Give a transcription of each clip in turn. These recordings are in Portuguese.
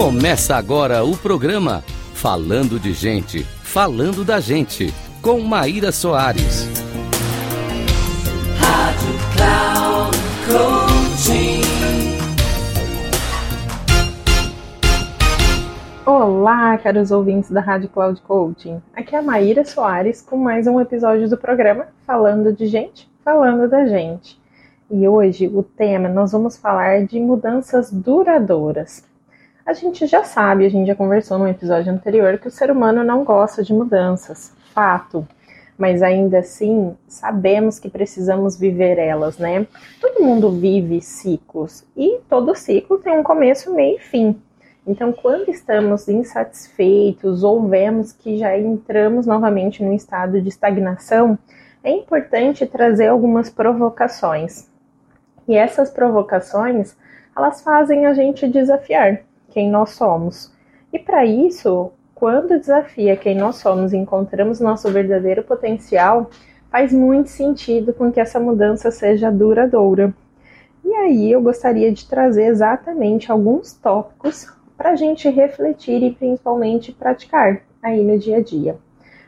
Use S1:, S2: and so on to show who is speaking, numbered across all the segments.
S1: Começa agora o programa Falando de Gente, Falando da Gente, com Maíra Soares. Rádio Cloud Coaching.
S2: Olá, caros ouvintes da Rádio Cloud Coaching. Aqui é a Maíra Soares com mais um episódio do programa Falando de Gente, Falando da Gente. E hoje o tema nós vamos falar de mudanças duradouras. A gente já sabe, a gente já conversou no episódio anterior que o ser humano não gosta de mudanças, fato. Mas ainda assim, sabemos que precisamos viver elas, né? Todo mundo vive ciclos e todo ciclo tem um começo, meio e fim. Então, quando estamos insatisfeitos ou vemos que já entramos novamente num estado de estagnação, é importante trazer algumas provocações. E essas provocações, elas fazem a gente desafiar quem nós somos. E para isso, quando desafia quem nós somos e encontramos nosso verdadeiro potencial, faz muito sentido com que essa mudança seja duradoura. E aí eu gostaria de trazer exatamente alguns tópicos para a gente refletir e principalmente praticar aí no dia a dia.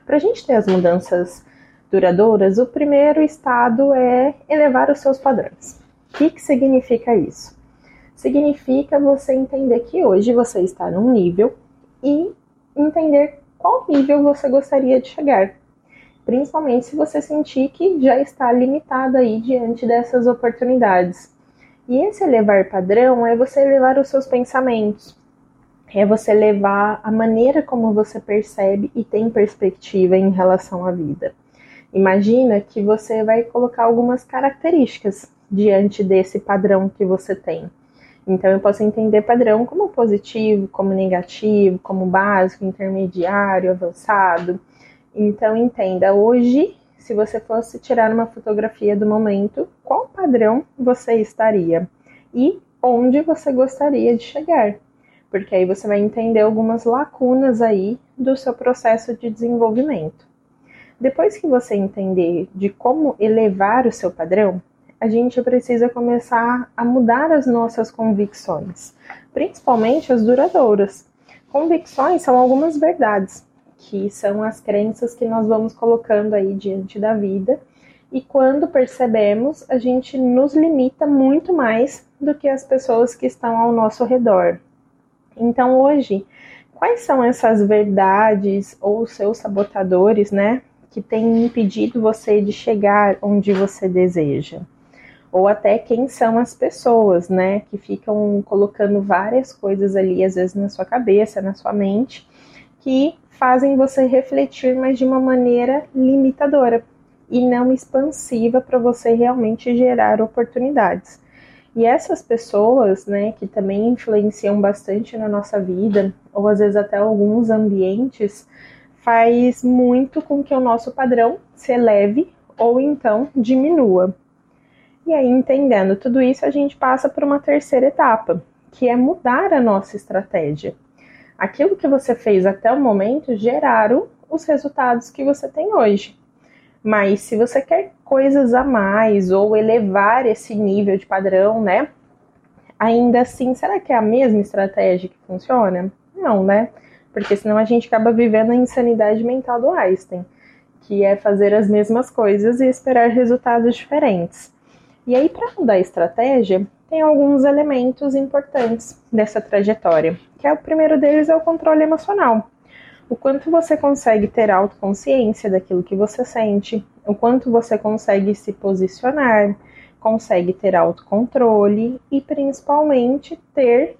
S2: Para a gente ter as mudanças duradouras, o primeiro estado é elevar os seus padrões. O que, que significa isso? Significa você entender que hoje você está num nível e entender qual nível você gostaria de chegar. Principalmente se você sentir que já está limitado aí diante dessas oportunidades. E esse elevar padrão é você elevar os seus pensamentos, é você levar a maneira como você percebe e tem perspectiva em relação à vida. Imagina que você vai colocar algumas características diante desse padrão que você tem. Então, eu posso entender padrão como positivo, como negativo, como básico, intermediário, avançado. Então, entenda, hoje, se você fosse tirar uma fotografia do momento, qual padrão você estaria? E onde você gostaria de chegar? Porque aí você vai entender algumas lacunas aí do seu processo de desenvolvimento. Depois que você entender de como elevar o seu padrão, a gente precisa começar a mudar as nossas convicções, principalmente as duradouras. Convicções são algumas verdades, que são as crenças que nós vamos colocando aí diante da vida, e quando percebemos, a gente nos limita muito mais do que as pessoas que estão ao nosso redor. Então, hoje, quais são essas verdades ou seus sabotadores, né, que têm impedido você de chegar onde você deseja? Ou até quem são as pessoas, né, que ficam colocando várias coisas ali, às vezes na sua cabeça, na sua mente, que fazem você refletir, mas de uma maneira limitadora e não expansiva para você realmente gerar oportunidades. E essas pessoas, né, que também influenciam bastante na nossa vida, ou às vezes até alguns ambientes, faz muito com que o nosso padrão se eleve ou então diminua. E aí, entendendo tudo isso, a gente passa por uma terceira etapa, que é mudar a nossa estratégia. Aquilo que você fez até o momento geraram os resultados que você tem hoje. Mas se você quer coisas a mais ou elevar esse nível de padrão, né? Ainda assim, será que é a mesma estratégia que funciona? Não, né? Porque senão a gente acaba vivendo a insanidade mental do Einstein, que é fazer as mesmas coisas e esperar resultados diferentes. E aí, para mudar a estratégia, tem alguns elementos importantes dessa trajetória, que é o primeiro deles é o controle emocional. O quanto você consegue ter autoconsciência daquilo que você sente, o quanto você consegue se posicionar, consegue ter autocontrole e principalmente ter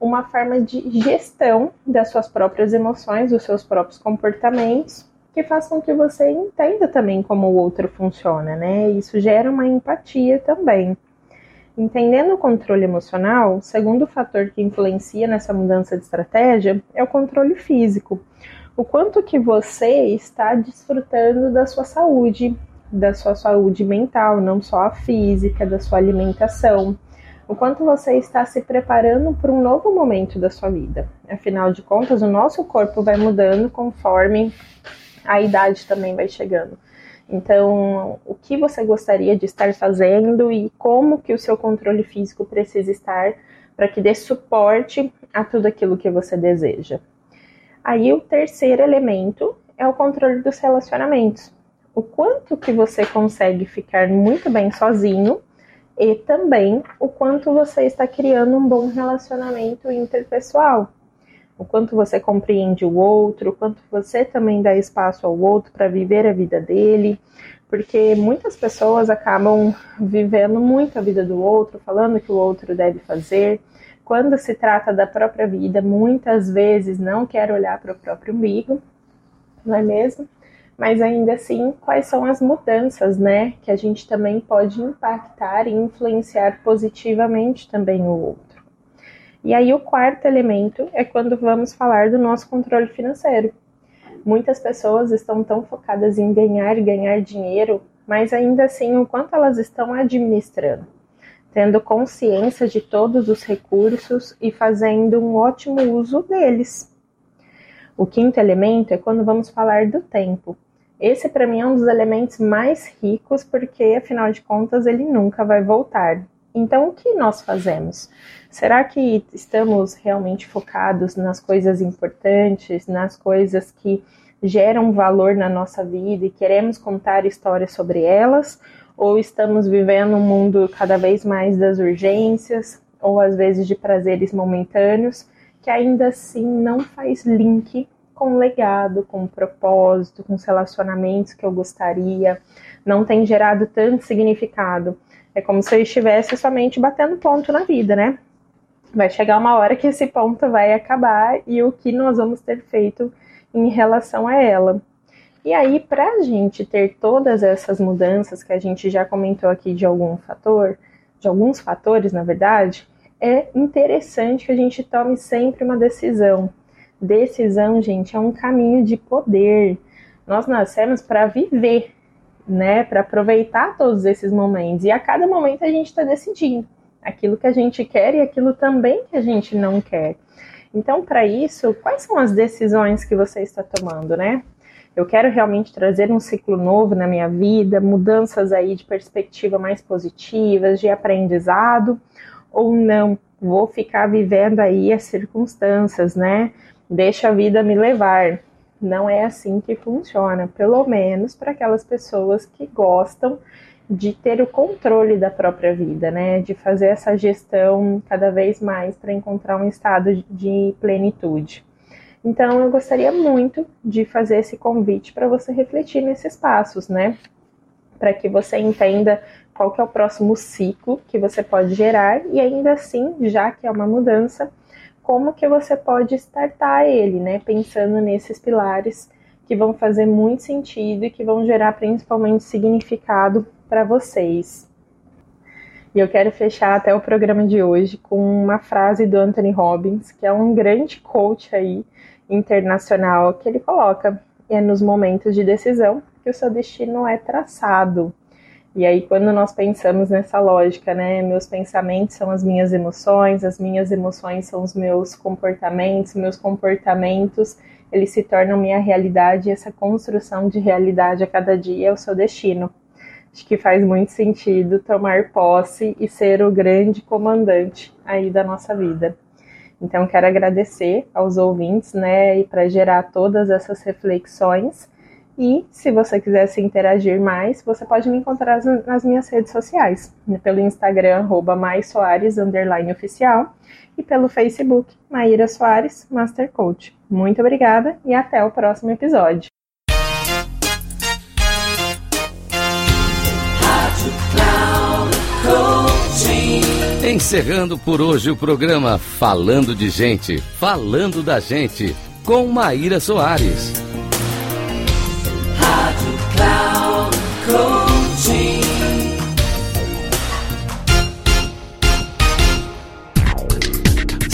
S2: uma forma de gestão das suas próprias emoções, dos seus próprios comportamentos que faz com que você entenda também como o outro funciona, né? Isso gera uma empatia também. Entendendo o controle emocional, o segundo fator que influencia nessa mudança de estratégia é o controle físico. O quanto que você está desfrutando da sua saúde, da sua saúde mental, não só a física, da sua alimentação. O quanto você está se preparando para um novo momento da sua vida. Afinal de contas, o nosso corpo vai mudando conforme a idade também vai chegando. Então, o que você gostaria de estar fazendo e como que o seu controle físico precisa estar para que dê suporte a tudo aquilo que você deseja. Aí o terceiro elemento é o controle dos relacionamentos. O quanto que você consegue ficar muito bem sozinho e também o quanto você está criando um bom relacionamento interpessoal. O quanto você compreende o outro, o quanto você também dá espaço ao outro para viver a vida dele, porque muitas pessoas acabam vivendo muito a vida do outro, falando que o outro deve fazer. Quando se trata da própria vida, muitas vezes não quer olhar para o próprio umbigo, não é mesmo? Mas ainda assim, quais são as mudanças, né, que a gente também pode impactar e influenciar positivamente também o outro. E aí o quarto elemento é quando vamos falar do nosso controle financeiro. Muitas pessoas estão tão focadas em ganhar e ganhar dinheiro, mas ainda assim o quanto elas estão administrando, tendo consciência de todos os recursos e fazendo um ótimo uso deles. O quinto elemento é quando vamos falar do tempo. Esse para mim é um dos elementos mais ricos porque afinal de contas ele nunca vai voltar. Então o que nós fazemos? Será que estamos realmente focados nas coisas importantes, nas coisas que geram valor na nossa vida e queremos contar histórias sobre elas, ou estamos vivendo um mundo cada vez mais das urgências, ou às vezes de prazeres momentâneos, que ainda assim não faz link com legado, com propósito, com os relacionamentos que eu gostaria, não tem gerado tanto significado. É como se eu estivesse somente batendo ponto na vida, né? Vai chegar uma hora que esse ponto vai acabar e o que nós vamos ter feito em relação a ela. E aí, para a gente ter todas essas mudanças que a gente já comentou aqui de algum fator, de alguns fatores, na verdade, é interessante que a gente tome sempre uma decisão. Decisão, gente, é um caminho de poder. Nós nascemos para viver, né? Para aproveitar todos esses momentos. E a cada momento a gente está decidindo aquilo que a gente quer e aquilo também que a gente não quer. Então, para isso, quais são as decisões que você está tomando, né? Eu quero realmente trazer um ciclo novo na minha vida, mudanças aí de perspectiva mais positivas, de aprendizado, ou não? Vou ficar vivendo aí as circunstâncias, né? Deixa a vida me levar. Não é assim que funciona, pelo menos para aquelas pessoas que gostam de ter o controle da própria vida, né? De fazer essa gestão cada vez mais para encontrar um estado de plenitude. Então, eu gostaria muito de fazer esse convite para você refletir nesses passos, né? Para que você entenda qual que é o próximo ciclo que você pode gerar e ainda assim, já que é uma mudança, como que você pode startar ele, né? Pensando nesses pilares que vão fazer muito sentido e que vão gerar principalmente significado para vocês. E eu quero fechar até o programa de hoje com uma frase do Anthony Robbins, que é um grande coach aí internacional, que ele coloca: é nos momentos de decisão que o seu destino é traçado. E aí, quando nós pensamos nessa lógica, né? Meus pensamentos são as minhas emoções, as minhas emoções são os meus comportamentos, meus comportamentos eles se tornam minha realidade e essa construção de realidade a cada dia é o seu destino. Acho que faz muito sentido tomar posse e ser o grande comandante aí da nossa vida. Então, quero agradecer aos ouvintes, né, e para gerar todas essas reflexões. E se você quiser se interagir mais, você pode me encontrar nas minhas redes sociais, né, pelo Instagram, arroba oficial, e pelo Facebook, Maíra Soares, Master Coach. Muito obrigada e até o próximo episódio.
S1: Encerrando por hoje o programa Falando de Gente, Falando da Gente, com Maíra Soares.